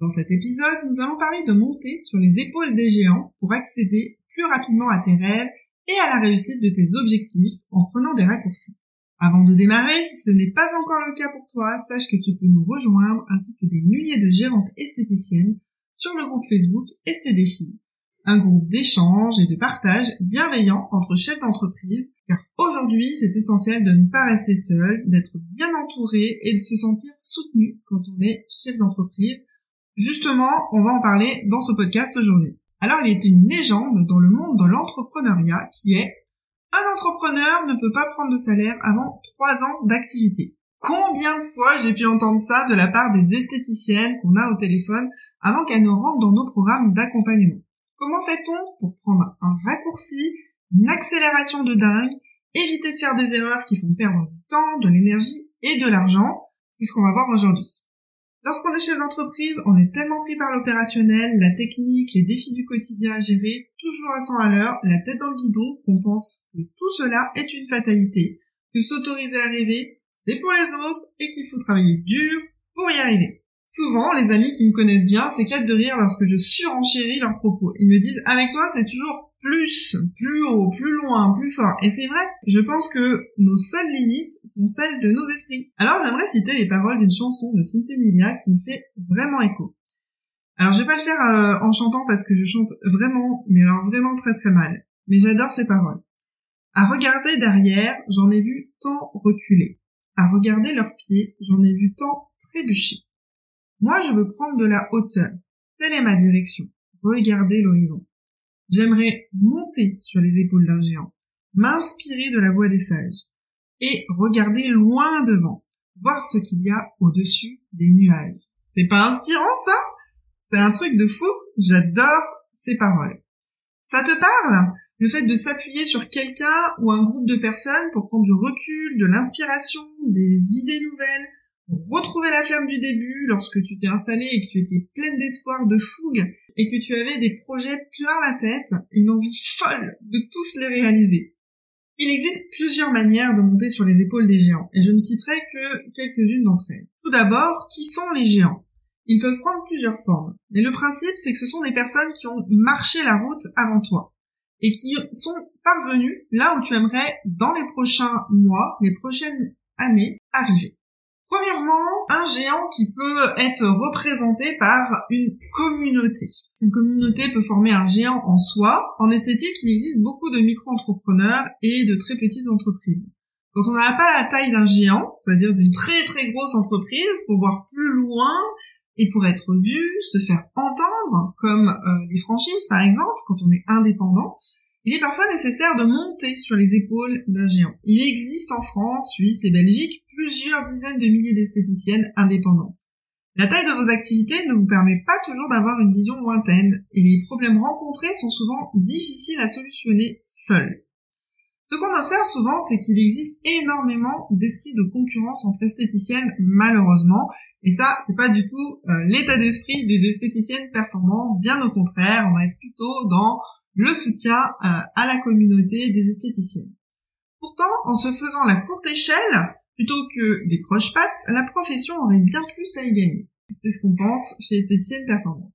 Dans cet épisode, nous allons parler de monter sur les épaules des géants pour accéder plus rapidement à tes rêves et à la réussite de tes objectifs en prenant des raccourcis. Avant de démarrer, si ce n'est pas encore le cas pour toi, sache que tu peux nous rejoindre ainsi que des milliers de gérantes esthéticiennes sur le groupe Facebook Esthédéfis un groupe d'échange et de partage bienveillant entre chefs d'entreprise, car aujourd'hui c'est essentiel de ne pas rester seul, d'être bien entouré et de se sentir soutenu quand on est chef d'entreprise. Justement, on va en parler dans ce podcast aujourd'hui. Alors il est une légende dans le monde de l'entrepreneuriat qui est un entrepreneur ne peut pas prendre de salaire avant trois ans d'activité. Combien de fois j'ai pu entendre ça de la part des esthéticiennes qu'on a au téléphone avant qu'elles ne rentrent dans nos programmes d'accompagnement Comment fait-on pour prendre un raccourci, une accélération de dingue, éviter de faire des erreurs qui font perdre du temps, de l'énergie et de l'argent? C'est ce qu'on va voir aujourd'hui. Lorsqu'on est chef d'entreprise, on est tellement pris par l'opérationnel, la technique, les défis du quotidien à gérer, toujours à 100 à l'heure, la tête dans le guidon, qu'on pense que tout cela est une fatalité, que s'autoriser à rêver, c'est pour les autres et qu'il faut travailler dur pour y arriver. Souvent, les amis qui me connaissent bien s'éclatent de rire lorsque je surenchéris leurs propos. Ils me disent, avec toi, c'est toujours plus, plus haut, plus loin, plus fort. Et c'est vrai, je pense que nos seules limites sont celles de nos esprits. Alors j'aimerais citer les paroles d'une chanson de Sinsemilia qui me fait vraiment écho. Alors je vais pas le faire euh, en chantant parce que je chante vraiment, mais alors vraiment très très mal. Mais j'adore ces paroles. À regarder derrière, j'en ai vu tant reculer. À regarder leurs pieds, j'en ai vu tant trébucher. Moi, je veux prendre de la hauteur. Telle est ma direction. Regarder l'horizon. J'aimerais monter sur les épaules d'un géant, m'inspirer de la voix des sages, et regarder loin devant, voir ce qu'il y a au-dessus des nuages. C'est pas inspirant, ça? C'est un truc de fou. J'adore ces paroles. Ça te parle? Le fait de s'appuyer sur quelqu'un ou un groupe de personnes pour prendre du recul, de l'inspiration, des idées nouvelles, retrouver la flamme du début lorsque tu t'es installé et que tu étais pleine d'espoir, de fougue et que tu avais des projets plein la tête une envie folle de tous les réaliser. Il existe plusieurs manières de monter sur les épaules des géants et je ne citerai que quelques-unes d'entre elles. Tout d'abord, qui sont les géants? Ils peuvent prendre plusieurs formes, mais le principe c'est que ce sont des personnes qui ont marché la route avant toi et qui sont parvenus là où tu aimerais dans les prochains mois, les prochaines années arriver. Premièrement, un géant qui peut être représenté par une communauté. Une communauté peut former un géant en soi. En esthétique, il existe beaucoup de micro-entrepreneurs et de très petites entreprises. Quand on n'a pas la taille d'un géant, c'est-à-dire d'une très très grosse entreprise, pour voir plus loin et pour être vu, se faire entendre, comme euh, les franchises par exemple, quand on est indépendant, il est parfois nécessaire de monter sur les épaules d'un géant. Il existe en France, Suisse et Belgique plusieurs dizaines de milliers d'esthéticiennes indépendantes. La taille de vos activités ne vous permet pas toujours d'avoir une vision lointaine et les problèmes rencontrés sont souvent difficiles à solutionner seuls. Ce qu'on observe souvent, c'est qu'il existe énormément d'esprit de concurrence entre esthéticiennes, malheureusement, et ça, c'est pas du tout euh, l'état d'esprit des esthéticiennes performantes, bien au contraire, on va être plutôt dans le soutien euh, à la communauté des esthéticiennes. Pourtant, en se faisant la courte échelle, plutôt que des croche-pattes, la profession aurait bien plus à y gagner. C'est ce qu'on pense chez Esthéticiennes Performantes.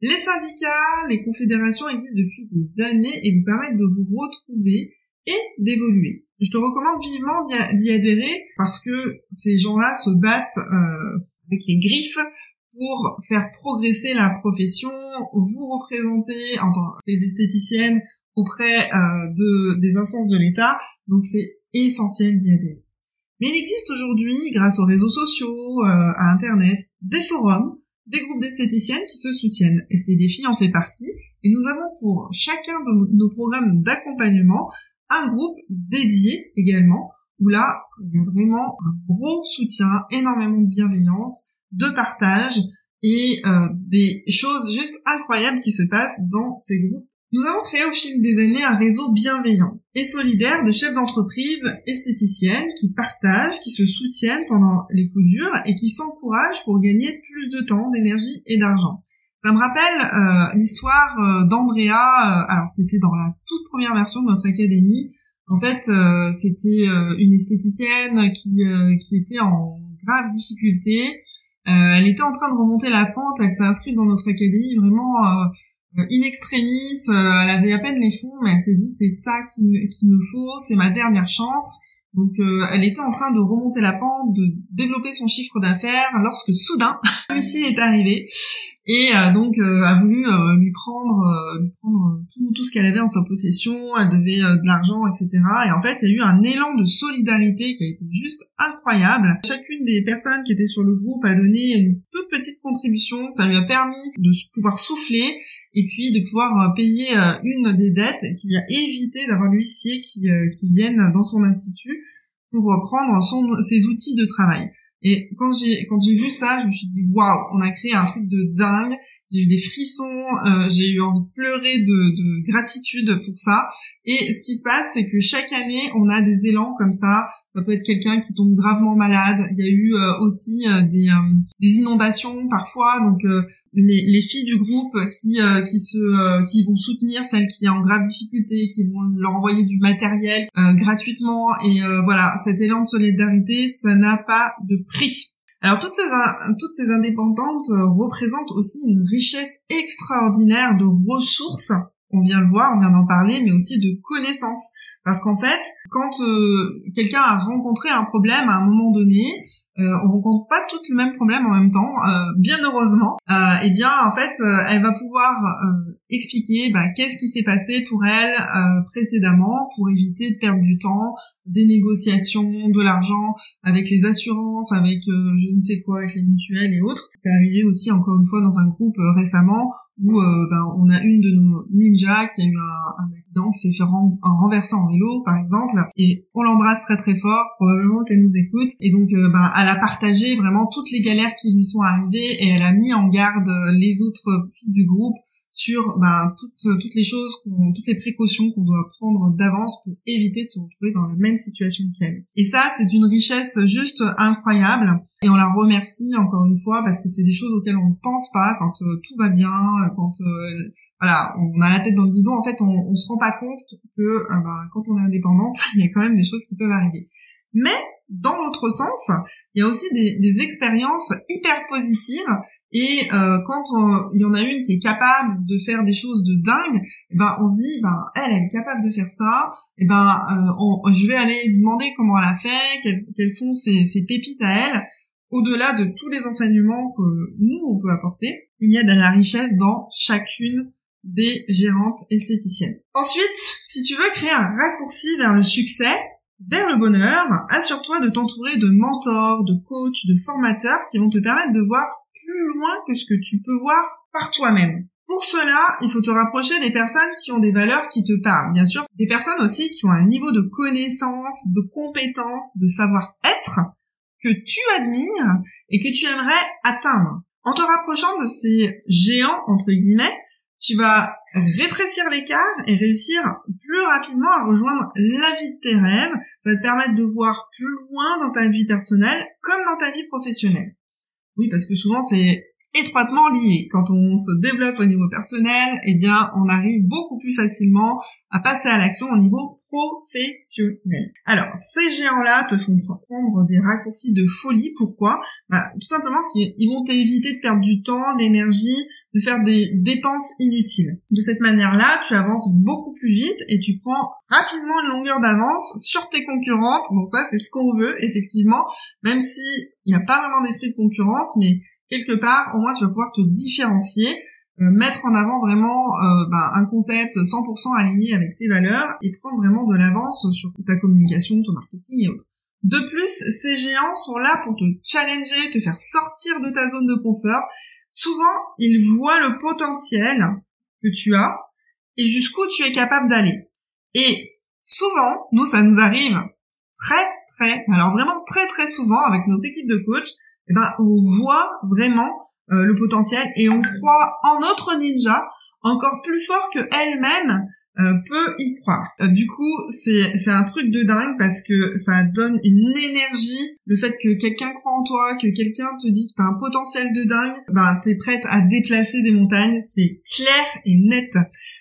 Les syndicats, les confédérations existent depuis des années et vous permettent de vous retrouver et d'évoluer. Je te recommande vivement d'y adhérer parce que ces gens-là se battent euh, avec les griffes pour faire progresser la profession, vous représenter en tant que esthéticiennes auprès euh, de, des instances de l'État. Donc c'est essentiel d'y adhérer. Mais il existe aujourd'hui, grâce aux réseaux sociaux, euh, à Internet, des forums, des groupes d'esthéticiennes qui se soutiennent. STDFI en fait partie. Et nous avons pour chacun de nos programmes d'accompagnement un groupe dédié également, où là, il y a vraiment un gros soutien, énormément de bienveillance, de partage et euh, des choses juste incroyables qui se passent dans ces groupes. Nous avons créé au fil des années un réseau bienveillant et solidaire de chefs d'entreprise esthéticiennes qui partagent, qui se soutiennent pendant les coups durs et qui s'encouragent pour gagner plus de temps, d'énergie et d'argent. Ça me rappelle euh, l'histoire euh, d'Andrea. Euh, alors c'était dans la toute première version de notre académie. En fait, c'était une esthéticienne qui qui était en grave difficulté. elle était en train de remonter la pente. Elle s'est inscrite dans notre académie vraiment in extremis. elle avait à peine les fonds, mais elle s'est dit c'est ça qui, qui me faut, c'est ma dernière chance. Donc elle était en train de remonter la pente, de développer son chiffre d'affaires lorsque soudain, celui-ci est arrivé et euh, donc euh, a voulu euh, lui prendre lui prendre tout, ce qu'elle avait en sa possession. Elle devait de l'argent etc et en fait il y a eu un élan de solidarité qui a été juste incroyable. Chacune des personnes qui étaient sur le groupe a donné une toute petite contribution. Ça lui a permis de pouvoir souffler et puis de pouvoir payer une des dettes et qui lui a évité d'avoir l'huissier qui qui vienne dans son institut pour prendre son, ses outils de travail. Et quand j'ai quand j'ai vu ça, je me suis dit waouh, on a créé un truc de dingue. J'ai eu des frissons, euh, j'ai eu envie de pleurer de, de gratitude pour ça. Et ce qui se passe, c'est que chaque année, on a des élans comme ça. Ça peut être quelqu'un qui tombe gravement malade. Il y a eu euh, aussi euh, des, des inondations parfois, donc les, les, filles du groupe qui qui se qui vont soutenir celle qui est en grave difficulté, qui vont leur envoyer du matériel gratuitement. Et voilà, cet élan de solidarité, ça n'a pas de Alors toutes ces, toutes ces indépendantes euh, représentent aussi une richesse extraordinaire de ressources, on vient le voir, on vient d'en parler, mais aussi de connaissances. Parce qu'en fait, quand euh, quelqu'un a rencontré un problème à un moment donné, euh, on rencontre pas tout le même problème en même temps, euh, bien heureusement. et euh, eh bien, en fait, elle va pouvoir expliquer bah, qu'est-ce qui s'est passé pour elle précédemment pour éviter de perdre du temps, des négociations, de l'argent avec les assurances, avec je ne sais quoi, avec les mutuelles et autres. C'est arrivé aussi encore une fois dans un groupe récemment où ben, on a une de nos ninjas qui a eu un, un accident, s'est fait renverser en vélo par exemple, et on l'embrasse très très fort, probablement qu'elle nous écoute. Et donc, ben, à elle a partagé vraiment toutes les galères qui lui sont arrivées et elle a mis en garde les autres filles du groupe sur ben, toutes, toutes les choses, toutes les précautions qu'on doit prendre d'avance pour éviter de se retrouver dans la même situation qu'elle. Et ça, c'est d'une richesse juste incroyable. Et on la remercie encore une fois parce que c'est des choses auxquelles on ne pense pas quand euh, tout va bien, quand euh, voilà, on a la tête dans le guidon. En fait, on, on se rend pas compte que euh, ben, quand on est indépendante, il y a quand même des choses qui peuvent arriver. Mais dans l'autre sens, il y a aussi des, des expériences hyper positives et euh, quand il y en a une qui est capable de faire des choses de dingue, eh ben on se dit ben elle, elle est capable de faire ça, et eh ben euh, je vais aller demander comment elle a fait, quelles, quelles sont ses, ses, pépites à elle. Au-delà de tous les enseignements que nous on peut apporter, il y a de la richesse dans chacune des gérantes esthéticiennes. Ensuite, si tu veux créer un raccourci vers le succès, vers le bonheur, assure-toi de t'entourer de mentors, de coachs, de formateurs qui vont te permettre de voir plus loin que ce que tu peux voir par toi-même. Pour cela, il faut te rapprocher des personnes qui ont des valeurs qui te parlent. Bien sûr, des personnes aussi qui ont un niveau de connaissance, de compétence, de savoir-être que tu admires et que tu aimerais atteindre. En te rapprochant de ces géants, entre guillemets, tu vas rétrécir l'écart et réussir plus rapidement à rejoindre la vie de tes rêves. Ça va te permettre de voir plus loin dans ta vie personnelle comme dans ta vie professionnelle. Oui, parce que souvent c'est étroitement lié. Quand on se développe au niveau personnel, eh bien, on arrive beaucoup plus facilement à passer à l'action au niveau professionnel. Alors, ces géants-là te font prendre des raccourcis de folie. Pourquoi? Bah, Tout simplement parce qu'ils vont t'éviter de perdre du temps, de l'énergie, de faire des dépenses inutiles. De cette manière-là, tu avances beaucoup plus vite et tu prends rapidement une longueur d'avance sur tes concurrentes. Donc ça, c'est ce qu'on veut, effectivement, même si il n'y a pas vraiment d'esprit de concurrence, mais quelque part, au moins, tu vas pouvoir te différencier, euh, mettre en avant vraiment euh, bah, un concept 100% aligné avec tes valeurs et prendre vraiment de l'avance sur ta communication, ton marketing et autres. De plus, ces géants sont là pour te challenger, te faire sortir de ta zone de confort. Souvent, ils voient le potentiel que tu as et jusqu'où tu es capable d'aller. Et souvent, nous, ça nous arrive très, très, alors vraiment très, très souvent avec notre équipe de coach, eh ben, on voit vraiment euh, le potentiel et on croit en notre ninja encore plus fort que elle-même euh, peut y croire. Euh, du coup, c'est c'est un truc de dingue parce que ça donne une énergie. Le fait que quelqu'un croit en toi, que quelqu'un te dit que t'as un potentiel de dingue, ben t'es prête à déplacer des montagnes. C'est clair et net.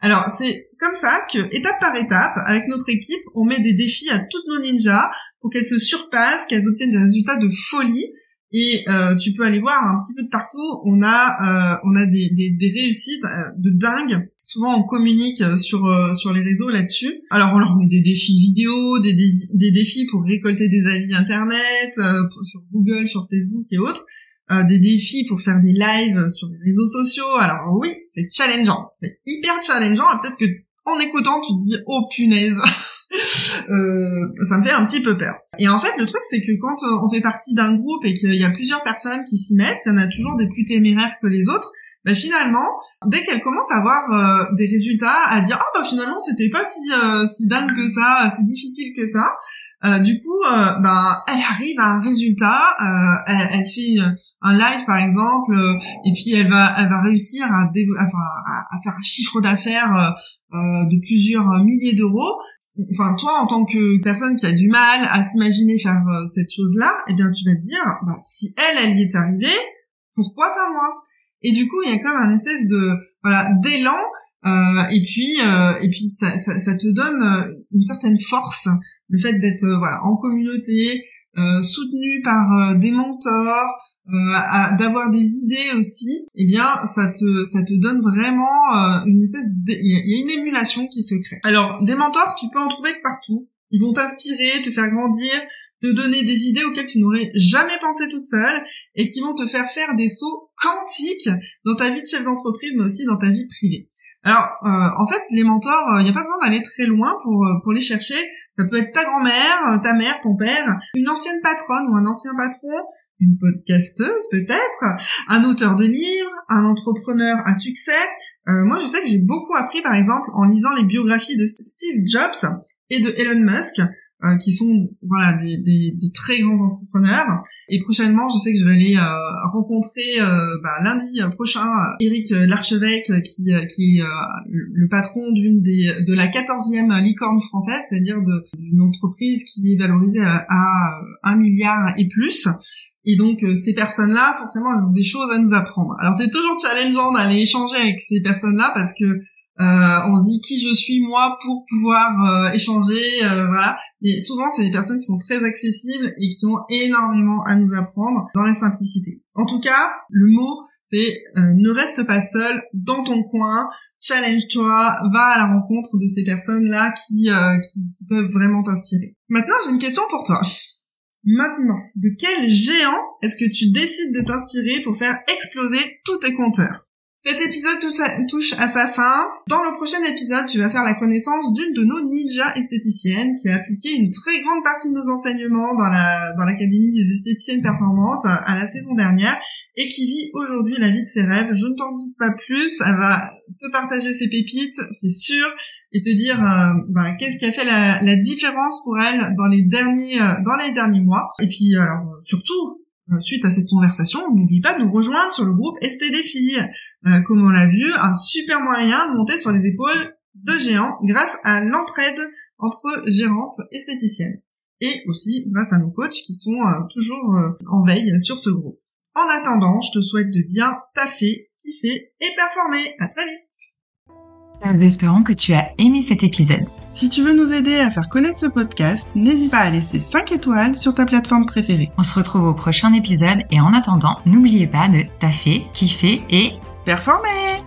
Alors c'est comme ça que étape par étape, avec notre équipe, on met des défis à toutes nos ninjas pour qu'elles se surpassent, qu'elles obtiennent des résultats de folie. Et euh, tu peux aller voir un petit peu de partout. On a euh, on a des, des, des réussites de dingue souvent on communique euh, sur euh, sur les réseaux là-dessus. Alors on leur met des défis vidéo, des, des, défis pour récolter des avis internet, euh, sur Google, sur Facebook et autres. des défis pour faire des lives sur les réseaux sociaux. Alors oui, c'est challengeant, c'est hyper challengeant. Peut-être que en écoutant, tu te dis oh punaise, ça me fait un petit peu peur. Et en fait, le truc c'est que quand on fait partie d'un groupe et qu'il y a plusieurs personnes qui s'y mettent, il y en a toujours des plus téméraires que les autres bah finalement, dès qu'elle commence à avoir euh, des résultats, à dire ah bah finalement c'était pas si euh, si dingue que ça, si difficile que ça. Euh, du coup, bah elle arrive à un résultat, elle, fait un live par exemple, et puis elle va elle va réussir à, faire un chiffre d'affaires de plusieurs milliers d'euros. Enfin, toi, en tant que personne qui a du mal à s'imaginer faire cette chose-là, eh bien, tu vas te dire, bah, si elle, elle y est arrivée, pourquoi pas moi? Et du coup, il y a comme un espèce de voilà d'élan euh, et puis euh, et puis ça, ça, ça, te donne euh, une certaine force, le fait d'être euh, voilà en communauté, euh, soutenu par des mentors, d'avoir des idées aussi. Eh bien, ça te ça te donne vraiment une espèce il y a une émulation qui se crée. Alors, des mentors, tu peux en trouver partout. Ils vont t'inspirer, te faire grandir, te donner des idées auxquelles tu n'aurais jamais pensé toute seule et qui vont te faire faire des sauts quantiques dans ta vie de chef d'entreprise mais aussi dans ta vie privée. Alors, euh, en fait, les mentors, il euh, n'y a pas besoin d'aller très loin pour, euh, pour les chercher. Ça peut être ta grand-mère, ta mère, ton père, une ancienne patronne ou un ancien patron, une podcasteuse peut-être, un auteur de livres, un entrepreneur à succès. moi, je sais que j'ai beaucoup appris, par exemple, en lisant les biographies de Steve Jobs et de Elon Musk. Euh, qui sont voilà des, des, des, très grands entrepreneurs. Et prochainement, je sais que je vais aller euh, rencontrer euh, bah, lundi prochain Eric Larchevêque, qui, qui est le patron d'une des de la quatorzième licorne française, c'est-à-dire d'une entreprise qui est valorisée à, à un milliard et plus. Et donc ces personnes-là, forcément, elles ont des choses à nous apprendre. Alors c'est toujours challengeant d'aller échanger avec ces personnes-là parce que euh, on se dit qui je suis moi pour pouvoir euh, échanger, euh, voilà. Et souvent, c'est des personnes qui sont très accessibles et qui ont énormément à nous apprendre dans la simplicité. En tout cas, le mot, c'est ne reste pas seul dans ton coin, challenge-toi, va à la rencontre de ces personnes-là qui, qui, qui peuvent vraiment t'inspirer. Maintenant, j'ai une question pour toi. Maintenant, de quel géant est-ce que tu décides de t'inspirer pour faire exploser tous tes compteurs? Cet épisode touche à sa fin. Dans le prochain épisode, tu vas faire la connaissance d'une de nos ninjas esthéticiennes qui a appliqué une très grande partie de nos enseignements dans la dans l'académie des esthéticiennes performantes à la saison dernière et qui vit aujourd'hui la vie de ses rêves. Je ne t'en dis pas plus. Elle va te partager ses pépites, c'est sûr, et te dire euh, bah, qu'est-ce qui a fait la, la, différence pour elle dans les derniers euh, dans les derniers mois. Et puis alors surtout euh, suite à cette conversation, n'oublie pas de nous rejoindre sur le groupe ST. Euh, comme on l'a vu, un super moyen de monter sur les épaules de géants grâce à l'entraide entre gérantes esthéticiennes. Et aussi grâce à nos coachs qui sont euh, toujours en veille sur ce groupe. En attendant, je te souhaite de bien taffer, kiffer et performer. À très vite. Nous espérons que tu as aimé cet épisode. Si tu veux nous aider à faire connaître ce podcast, n'hésite pas à laisser 5 étoiles sur ta plateforme préférée. On se retrouve au prochain épisode et en attendant, n'oubliez pas de taffer, kiffer et performer